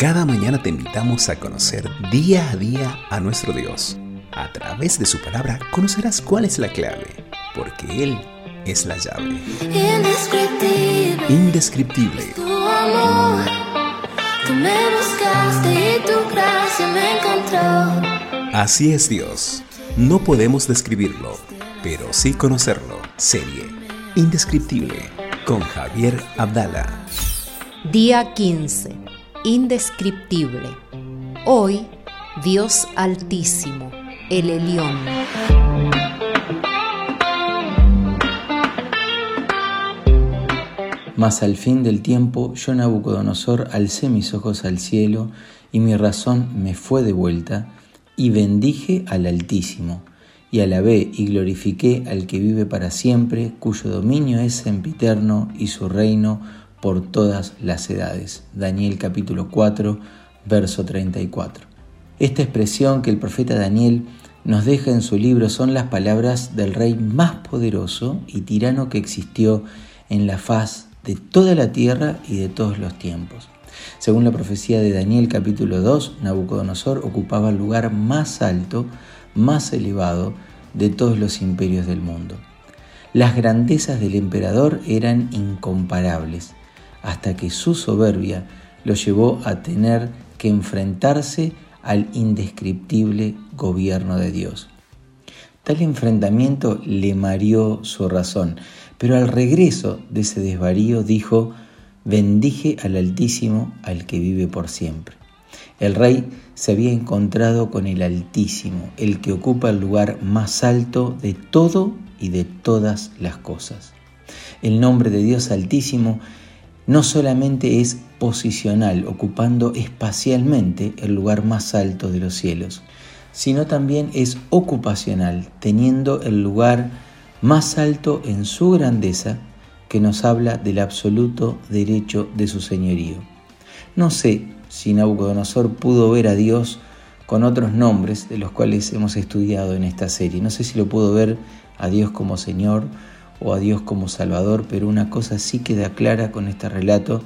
Cada mañana te invitamos a conocer día a día a nuestro Dios. A través de su palabra conocerás cuál es la clave, porque Él es la llave. Indescriptible. Indescriptible. Tu amor. Tú me buscaste y tu gracia me encontró. Así es Dios. No podemos describirlo, pero sí conocerlo. Serie Indescriptible con Javier Abdala. Día 15. Indescriptible. Hoy, Dios Altísimo, el Elión. Mas al fin del tiempo yo Nabucodonosor alcé mis ojos al cielo y mi razón me fue de vuelta y bendije al Altísimo y alabé y glorifiqué al que vive para siempre, cuyo dominio es sempiterno y su reino por todas las edades. Daniel capítulo 4, verso 34. Esta expresión que el profeta Daniel nos deja en su libro son las palabras del rey más poderoso y tirano que existió en la faz de toda la tierra y de todos los tiempos. Según la profecía de Daniel capítulo 2, Nabucodonosor ocupaba el lugar más alto, más elevado de todos los imperios del mundo. Las grandezas del emperador eran incomparables, hasta que su soberbia lo llevó a tener que enfrentarse al indescriptible gobierno de Dios. Tal enfrentamiento le mareó su razón, pero al regreso de ese desvarío dijo, bendije al Altísimo, al que vive por siempre. El rey se había encontrado con el Altísimo, el que ocupa el lugar más alto de todo y de todas las cosas. El nombre de Dios Altísimo no solamente es posicional, ocupando espacialmente el lugar más alto de los cielos, sino también es ocupacional, teniendo el lugar más alto en su grandeza que nos habla del absoluto derecho de su señorío. No sé si Nabucodonosor pudo ver a Dios con otros nombres de los cuales hemos estudiado en esta serie. No sé si lo pudo ver a Dios como Señor o a Dios como Salvador, pero una cosa sí queda clara con este relato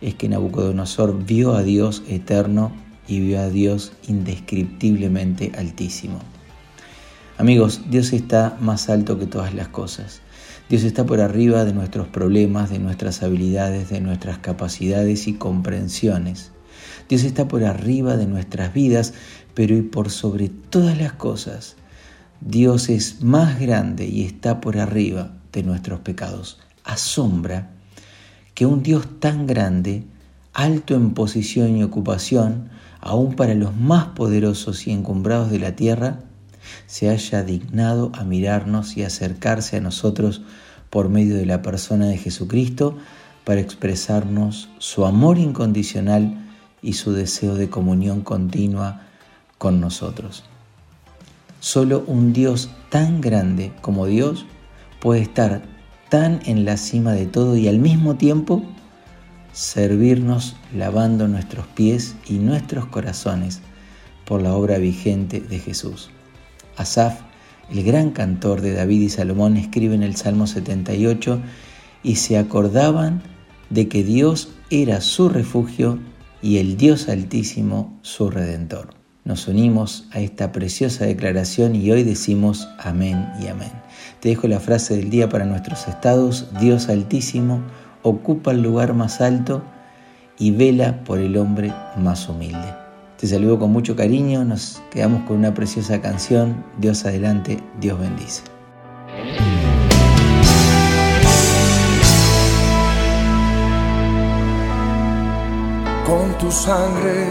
es que Nabucodonosor vio a Dios eterno y vio a Dios indescriptiblemente altísimo. Amigos, Dios está más alto que todas las cosas. Dios está por arriba de nuestros problemas, de nuestras habilidades, de nuestras capacidades y comprensiones. Dios está por arriba de nuestras vidas, pero y por sobre todas las cosas, Dios es más grande y está por arriba de nuestros pecados. Asombra que un Dios tan grande, alto en posición y ocupación, aún para los más poderosos y encumbrados de la tierra, se haya dignado a mirarnos y acercarse a nosotros por medio de la persona de Jesucristo para expresarnos su amor incondicional y su deseo de comunión continua con nosotros. Solo un Dios tan grande como Dios puede estar tan en la cima de todo y al mismo tiempo servirnos lavando nuestros pies y nuestros corazones por la obra vigente de Jesús. Asaf, el gran cantor de David y Salomón, escribe en el Salmo 78, y se acordaban de que Dios era su refugio y el Dios altísimo su redentor. Nos unimos a esta preciosa declaración y hoy decimos amén y amén. Te dejo la frase del día para nuestros estados. Dios altísimo ocupa el lugar más alto y vela por el hombre más humilde. Te saludo con mucho cariño, nos quedamos con una preciosa canción. Dios adelante, Dios bendice. Con tu sangre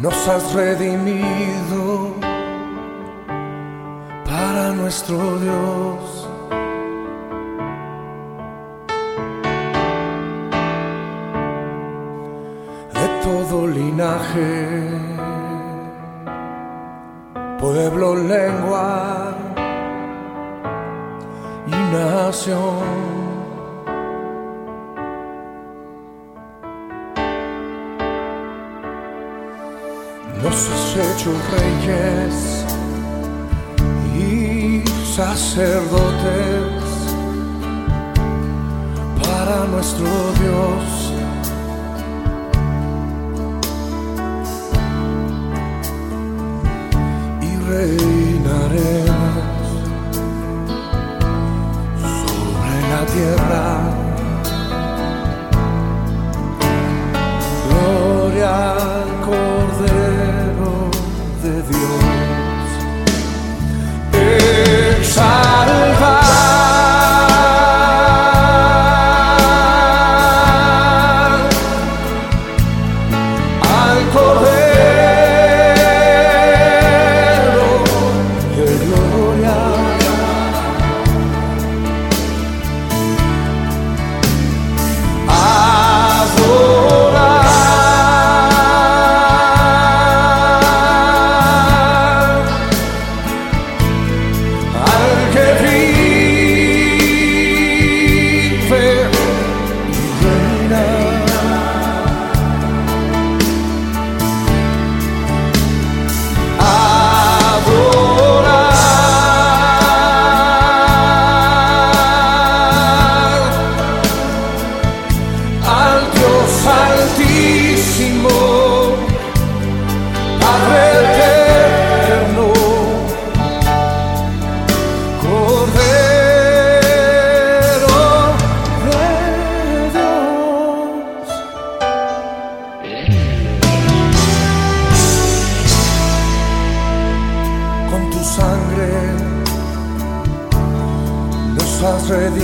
nos has redimido nuestro Dios. De todo linaje, pueblo, lengua y nación. Nos has hecho reyes sacerdotes para nuestro Dios.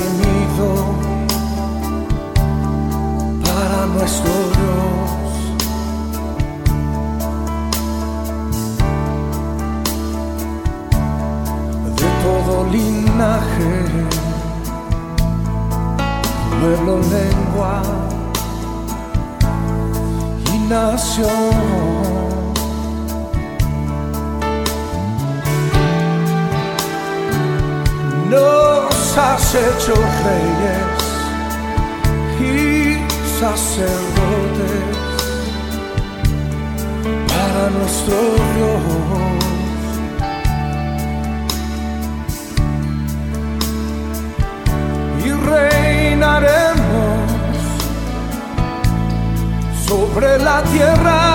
definido para nuestro Dios. De todo linaje, pueblo, lengua y nación. No. Has hecho reyes y sacerdotes para nuestro Dios. Y reinaremos sobre la tierra